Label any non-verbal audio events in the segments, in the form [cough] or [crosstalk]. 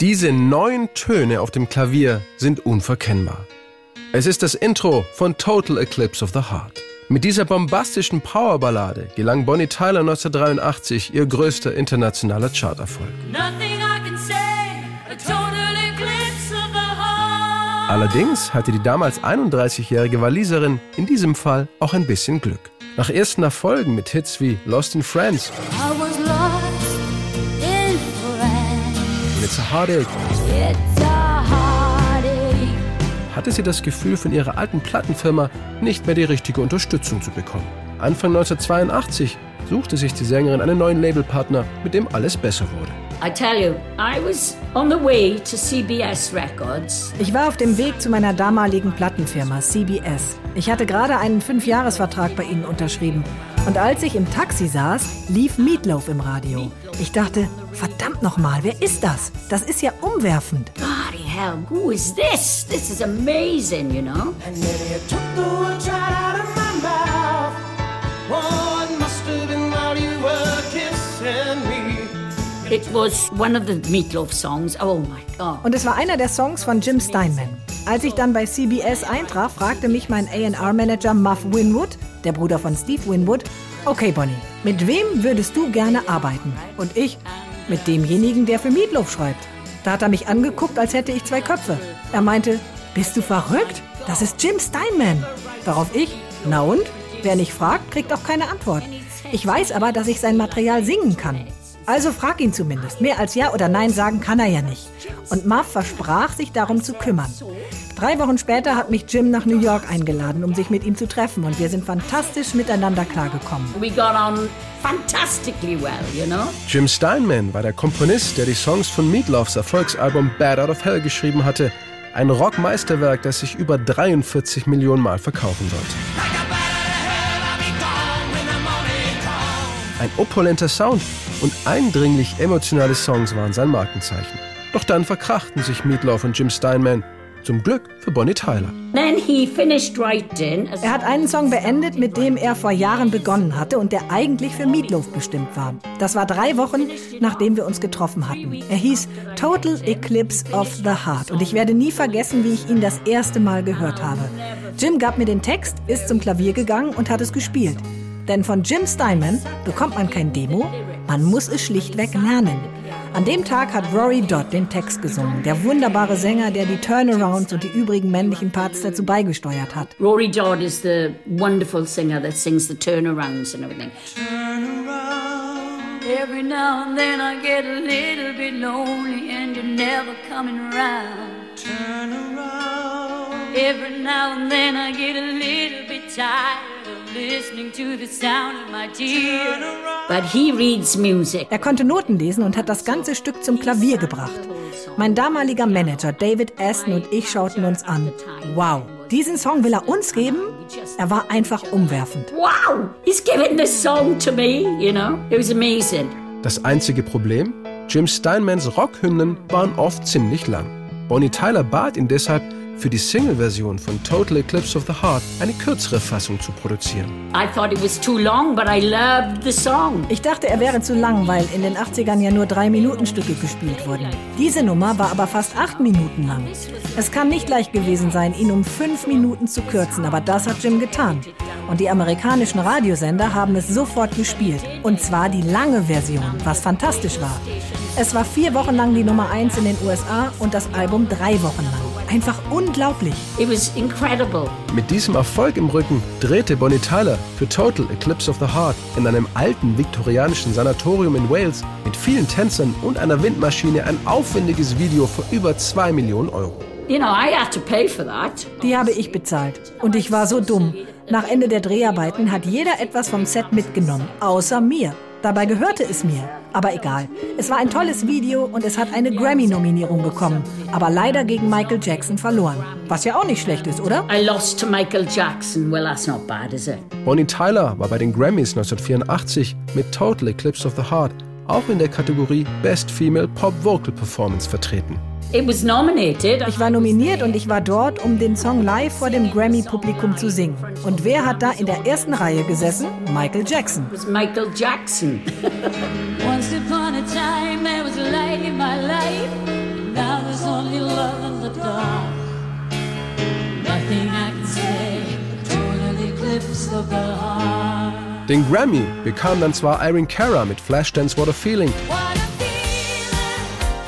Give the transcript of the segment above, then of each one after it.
Diese neun Töne auf dem Klavier sind unverkennbar. Es ist das Intro von Total Eclipse of the Heart. Mit dieser bombastischen Powerballade gelang Bonnie Tyler 1983 ihr größter internationaler Charterfolg. Allerdings hatte die damals 31-jährige Waliserin in diesem Fall auch ein bisschen Glück. Nach ersten Erfolgen mit Hits wie Lost in Friends, It's a Heartache, hatte sie das Gefühl, von ihrer alten Plattenfirma nicht mehr die richtige Unterstützung zu bekommen. Anfang 1982 suchte sich die Sängerin einen neuen Labelpartner, mit dem alles besser wurde. Ich war auf dem Weg zu meiner damaligen Plattenfirma CBS. Ich hatte gerade einen Fünfjahresvertrag bei ihnen unterschrieben. Und als ich im Taxi saß, lief Meatloaf im Radio. Ich dachte, verdammt nochmal, wer ist das? Das ist ja umwerfend. Bloody hell, who is this? This is amazing, you know? And then you took the words right out of my mouth. Oh, It was one of the Meatloaf songs. Oh my God. Und es war einer der Songs von Jim Steinman. Als ich dann bei CBS eintraf, fragte mich mein A&R-Manager Muff Winwood, der Bruder von Steve Winwood, okay Bonnie, mit wem würdest du gerne arbeiten? Und ich, mit demjenigen, der für Meatloaf schreibt. Da hat er mich angeguckt, als hätte ich zwei Köpfe. Er meinte, bist du verrückt? Das ist Jim Steinman. Darauf ich, na und? Wer nicht fragt, kriegt auch keine Antwort. Ich weiß aber, dass ich sein Material singen kann. Also frag ihn zumindest. Mehr als Ja oder Nein sagen kann er ja nicht. Und Muff versprach, sich darum zu kümmern. Drei Wochen später hat mich Jim nach New York eingeladen, um sich mit ihm zu treffen. Und wir sind fantastisch miteinander klargekommen. We got on fantastically well, you know? Jim Steinman war der Komponist, der die Songs von Meatloafs Erfolgsalbum Bad Out of Hell geschrieben hatte. Ein Rockmeisterwerk, das sich über 43 Millionen Mal verkaufen sollte. Ein opulenter Sound und eindringlich emotionale Songs waren sein Markenzeichen. Doch dann verkrachten sich Meatloaf und Jim Steinman. Zum Glück für Bonnie Tyler. Er hat einen Song beendet, mit dem er vor Jahren begonnen hatte und der eigentlich für Meatloaf bestimmt war. Das war drei Wochen, nachdem wir uns getroffen hatten. Er hieß Total Eclipse of the Heart und ich werde nie vergessen, wie ich ihn das erste Mal gehört habe. Jim gab mir den Text, ist zum Klavier gegangen und hat es gespielt. Denn von Jim Steinman bekommt man kein Demo, man muss es schlichtweg lernen. An dem Tag hat Rory Dodd den Text gesungen, der wunderbare Sänger, der die Turnarounds und die übrigen männlichen Parts dazu beigesteuert hat. Rory Dodd is the wonderful singer that sings the turnarounds and everything. Turn around. Every now and then I get a little bit lonely and you're never coming around. Turn around. Every now and then I get a little bit tired. Er konnte Noten lesen und hat das ganze Stück zum Klavier gebracht. Mein damaliger Manager David Aston und ich schauten uns an. Wow, diesen Song will er uns geben? Er war einfach umwerfend. Wow, he's giving this song to me, you know. It was amazing. Das einzige Problem? Jim Steinmans Rockhymnen waren oft ziemlich lang. Bonnie Tyler bat ihn deshalb, für die Single-Version von Total Eclipse of the Heart eine kürzere Fassung zu produzieren. Long, ich dachte, er wäre zu lang, weil in den 80ern ja nur drei Minuten Stücke gespielt wurden. Diese Nummer war aber fast acht Minuten lang. Es kann nicht leicht gewesen sein, ihn um fünf Minuten zu kürzen, aber das hat Jim getan. Und die amerikanischen Radiosender haben es sofort gespielt. Und zwar die lange Version, was fantastisch war. Es war vier Wochen lang die Nummer eins in den USA und das Album drei Wochen lang. Einfach unglaublich. It was incredible. Mit diesem Erfolg im Rücken drehte Bonnie Tyler für Total Eclipse of the Heart in einem alten viktorianischen Sanatorium in Wales mit vielen Tänzern und einer Windmaschine ein aufwendiges Video für über 2 Millionen Euro. You know, I had to pay for that. Die habe ich bezahlt. Und ich war so dumm. Nach Ende der Dreharbeiten hat jeder etwas vom Set mitgenommen, außer mir. Dabei gehörte es mir. Aber egal. Es war ein tolles Video und es hat eine Grammy-Nominierung bekommen. Aber leider gegen Michael Jackson verloren. Was ja auch nicht schlecht ist, oder? I lost to Michael Jackson. Well, that's not bad, is it? Bonnie Tyler war bei den Grammys 1984 mit Total Eclipse of the Heart auch in der Kategorie Best Female Pop Vocal Performance vertreten. Ich war nominiert und ich war dort, um den Song live vor dem Grammy-Publikum zu singen. Und wer hat da in der ersten Reihe gesessen? Michael Jackson. Michael Jackson. [laughs] Den Grammy bekam dann zwar Irene Cara mit Flashdance What a Feeling. What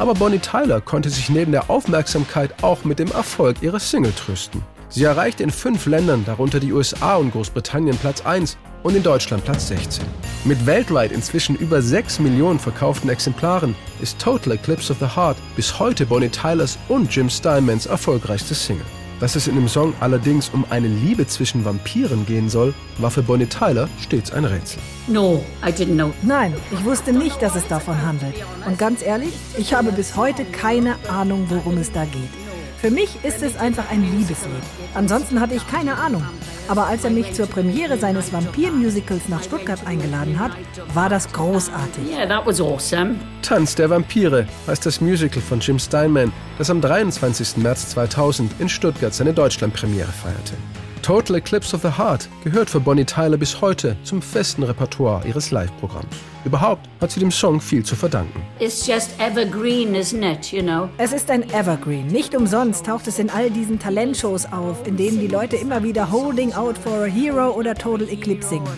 aber Bonnie Tyler konnte sich neben der Aufmerksamkeit auch mit dem Erfolg ihrer Single trösten. Sie erreichte in fünf Ländern, darunter die USA und Großbritannien, Platz 1 und in Deutschland Platz 16. Mit weltweit inzwischen über 6 Millionen verkauften Exemplaren ist Total Eclipse of the Heart bis heute Bonnie Tylers und Jim Steinmans erfolgreichste Single. Dass es in dem Song allerdings um eine Liebe zwischen Vampiren gehen soll, war für Bonnie Tyler stets ein Rätsel. No, I didn't know. Nein, ich wusste nicht, dass es davon handelt. Und ganz ehrlich, ich habe bis heute keine Ahnung, worum es da geht. Für mich ist es einfach ein Liebeslied. Ansonsten hatte ich keine Ahnung. Aber als er mich zur Premiere seines Vampir-Musicals nach Stuttgart eingeladen hat, war das großartig. Yeah, that was awesome. Tanz der Vampire heißt das Musical von Jim Steinman, das am 23. März 2000 in Stuttgart seine Deutschlandpremiere feierte. Total Eclipse of the Heart gehört für Bonnie Tyler bis heute zum festen Repertoire ihres Live-Programms. Überhaupt hat sie dem Song viel zu verdanken. It's just evergreen, isn't it, you know? Es ist ein Evergreen. Nicht umsonst taucht es in all diesen Talentshows auf, in denen die Leute immer wieder Holding Out for a Hero oder Total Eclipse singen.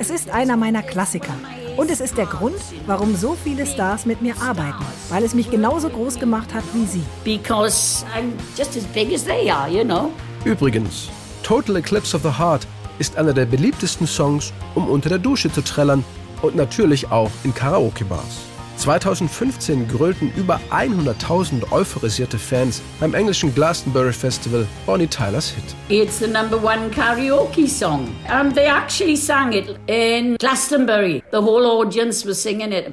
Es ist einer meiner Klassiker. Und es ist der Grund, warum so viele Stars mit mir arbeiten, weil es mich genauso groß gemacht hat wie sie. Because I'm just as big as they are, you know? Übrigens, Total Eclipse of the Heart ist einer der beliebtesten Songs, um unter der Dusche zu trällern und natürlich auch in Karaoke-Bars. 2015 grölten über 100.000 euphorisierte Fans beim englischen Glastonbury Festival Bonnie Tylers Hit. It's the number one karaoke song. Um, they actually sang it in Glastonbury. The whole audience was singing it.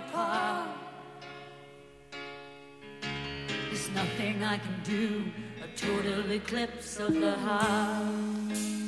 Apart. There's nothing I can do, a total eclipse of the heart.